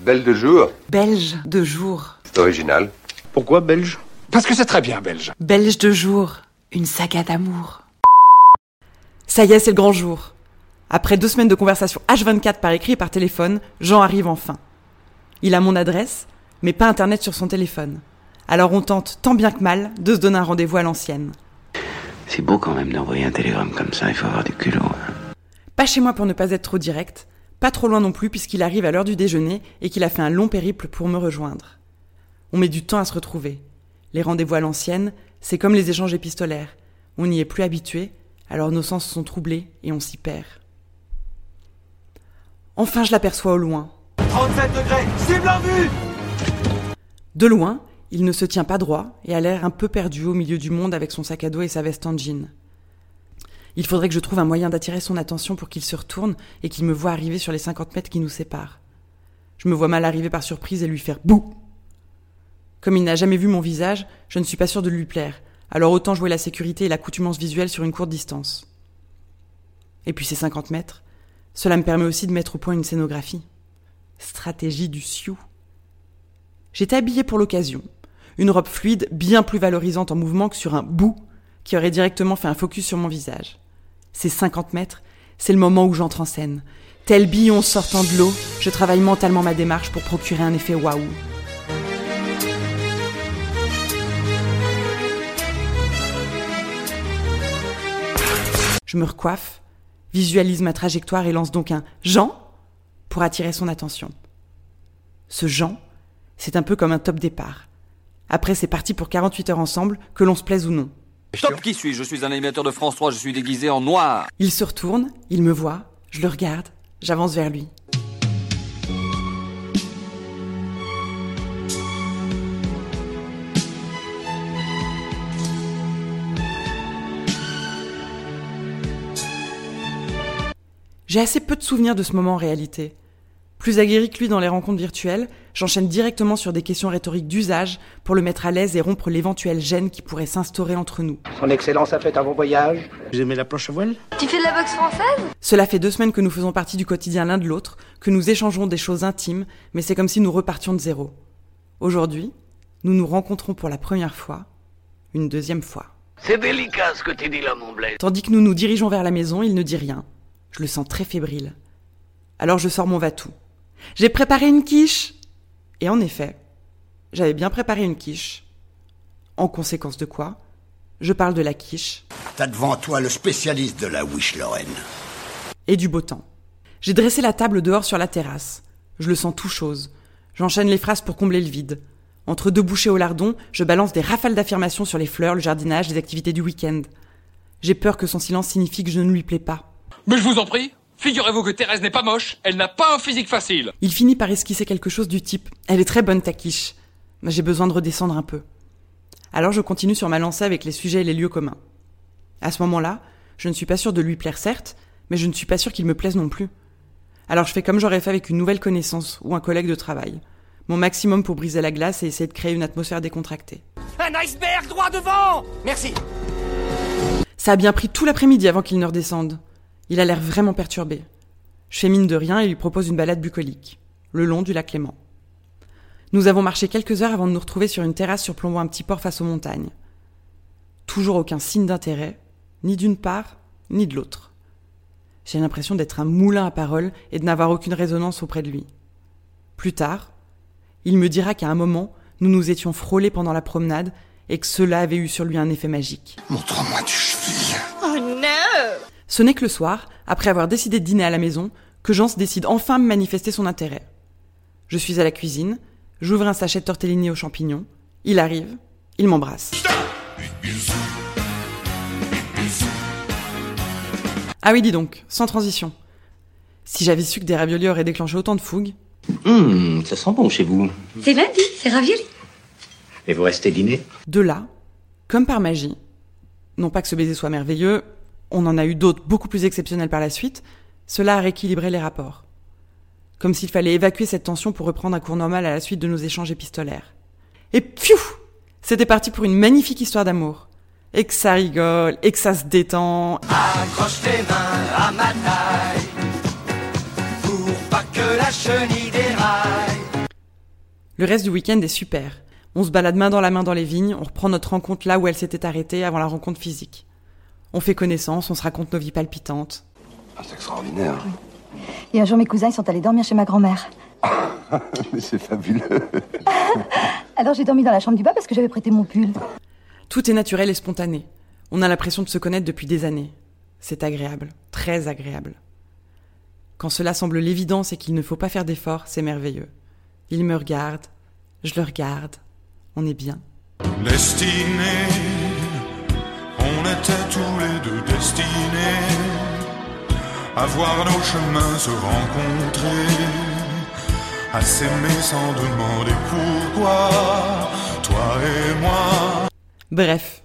Belle de jour. Belge de jour. C'est original. Pourquoi belge? Parce que c'est très bien belge. Belge de jour. Une saga d'amour. Ça y est, c'est le grand jour. Après deux semaines de conversation H24 par écrit et par téléphone, Jean arrive enfin. Il a mon adresse, mais pas internet sur son téléphone. Alors on tente, tant bien que mal, de se donner un rendez-vous à l'ancienne. C'est beau quand même d'envoyer un télégramme comme ça, il faut avoir du culot. hein. Pas chez moi pour ne pas être trop direct, pas trop loin non plus puisqu'il arrive à l'heure du déjeuner et qu'il a fait un long périple pour me rejoindre. On met du temps à se retrouver. Les rendez-vous à l'ancienne, c'est comme les échanges épistolaires. On n'y est plus habitué, alors nos sens sont troublés et on s'y perd. Enfin, je l'aperçois au loin. 37 degrés, cible en vue De loin, il ne se tient pas droit et a l'air un peu perdu au milieu du monde avec son sac à dos et sa veste en jean. Il faudrait que je trouve un moyen d'attirer son attention pour qu'il se retourne et qu'il me voie arriver sur les 50 mètres qui nous séparent. Je me vois mal arriver par surprise et lui faire bouh. Comme il n'a jamais vu mon visage, je ne suis pas sûre de lui plaire, alors autant jouer la sécurité et l'accoutumance visuelle sur une courte distance. Et puis ces 50 mètres, cela me permet aussi de mettre au point une scénographie. Stratégie du Sioux. J'étais habillée pour l'occasion. Une robe fluide, bien plus valorisante en mouvement que sur un bout qui aurait directement fait un focus sur mon visage. Ces 50 mètres, c'est le moment où j'entre en scène. Tel billon sortant de l'eau, je travaille mentalement ma démarche pour procurer un effet waouh. Je me recoiffe, visualise ma trajectoire et lance donc un Jean pour attirer son attention. Ce Jean, c'est un peu comme un top départ. Après, c'est parti pour 48 heures ensemble, que l'on se plaise ou non. Top, qui suis-je? Je suis un animateur de France 3, je suis déguisé en noir. Il se retourne, il me voit, je le regarde, j'avance vers lui. J'ai assez peu de souvenirs de ce moment en réalité. Plus aguerri que lui dans les rencontres virtuelles, j'enchaîne directement sur des questions rhétoriques d'usage pour le mettre à l'aise et rompre l'éventuelle gêne qui pourrait s'instaurer entre nous. Son Excellence a fait un bon voyage. Vous aimez la planche à voile Tu fais de la boxe française? Cela fait deux semaines que nous faisons partie du quotidien l'un de l'autre, que nous échangeons des choses intimes, mais c'est comme si nous repartions de zéro. Aujourd'hui, nous nous rencontrons pour la première fois, une deuxième fois. C'est délicat ce que tu dis là, mon bled. Tandis que nous nous dirigeons vers la maison, il ne dit rien. Je le sens très fébrile. Alors je sors mon va-tout. J'ai préparé une quiche Et en effet, j'avais bien préparé une quiche. En conséquence de quoi, je parle de la quiche T'as devant toi le spécialiste de la Wish Lorraine. et du beau temps. J'ai dressé la table dehors sur la terrasse. Je le sens tout chose. J'enchaîne les phrases pour combler le vide. Entre deux bouchées au lardon, je balance des rafales d'affirmations sur les fleurs, le jardinage, les activités du week-end. J'ai peur que son silence signifie que je ne lui plais pas. Mais je vous en prie, figurez-vous que Thérèse n'est pas moche, elle n'a pas un physique facile. Il finit par esquisser quelque chose du type Elle est très bonne ta quiche. Mais j'ai besoin de redescendre un peu. Alors je continue sur ma lancée avec les sujets et les lieux communs. À ce moment-là, je ne suis pas sûre de lui plaire certes, mais je ne suis pas sûre qu'il me plaise non plus. Alors je fais comme j'aurais fait avec une nouvelle connaissance ou un collègue de travail. Mon maximum pour briser la glace et essayer de créer une atmosphère décontractée. Un iceberg droit devant Merci. Ça a bien pris tout l'après-midi avant qu'il ne redescende. Il a l'air vraiment perturbé. Je fais mine de rien et lui propose une balade bucolique, le long du lac Clément. Nous avons marché quelques heures avant de nous retrouver sur une terrasse surplombant un petit port face aux montagnes. Toujours aucun signe d'intérêt, ni d'une part, ni de l'autre. J'ai l'impression d'être un moulin à paroles et de n'avoir aucune résonance auprès de lui. Plus tard, il me dira qu'à un moment, nous nous étions frôlés pendant la promenade et que cela avait eu sur lui un effet magique. Montre-moi du cheville. Oh non Ce n'est que le soir, après avoir décidé de dîner à la maison, que Jean se décide enfin à me manifester son intérêt. Je suis à la cuisine, j'ouvre un sachet de tortellini aux champignons, il arrive, il m'embrasse. Ah oui, dis donc, sans transition. Si j'avais su que des raviolis auraient déclenché autant de fougue, Hum, ça sent bon chez vous. C'est lundi, c'est ravioli. Et vous restez dîner? De là, comme par magie, non pas que ce baiser soit merveilleux, on en a eu d'autres beaucoup plus exceptionnels par la suite, cela a rééquilibré les rapports. Comme s'il fallait évacuer cette tension pour reprendre un cours normal à la suite de nos échanges épistolaires. Et pfiou C'était parti pour une magnifique histoire d'amour. Et que ça rigole, et que ça se détend. Accroche tes mains à ma taille pour pas que la chenille déraille. Le reste du week-end est super. On se balade main dans la main dans les vignes, on reprend notre rencontre là où elle s'était arrêtée avant la rencontre physique. On fait connaissance, on se raconte nos vies palpitantes. Ah, c'est extraordinaire. Et un jour, mes cousins ils sont allés dormir chez ma grand-mère. Mais c'est fabuleux. Alors j'ai dormi dans la chambre du bas parce que j'avais prêté mon pull. Tout est naturel et spontané. On a l'impression de se connaître depuis des années. C'est agréable, très agréable. Quand cela semble l'évidence et qu'il ne faut pas faire d'efforts, c'est merveilleux. Il me regarde, je le regarde, on est bien. On était à voir nos chemins se rencontrer, à s'aimer sans demander pourquoi, toi et moi. Bref,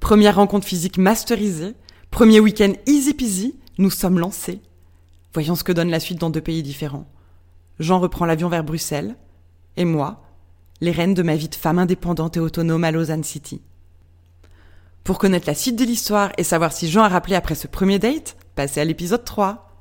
première rencontre physique masterisée, premier week-end easy peasy, nous sommes lancés. Voyons ce que donne la suite dans deux pays différents. Jean reprend l'avion vers Bruxelles, et moi, les rênes de ma vie de femme indépendante et autonome à Lausanne City. Pour connaître la suite de l'histoire et savoir si Jean a rappelé après ce premier date, passez à l'épisode 3.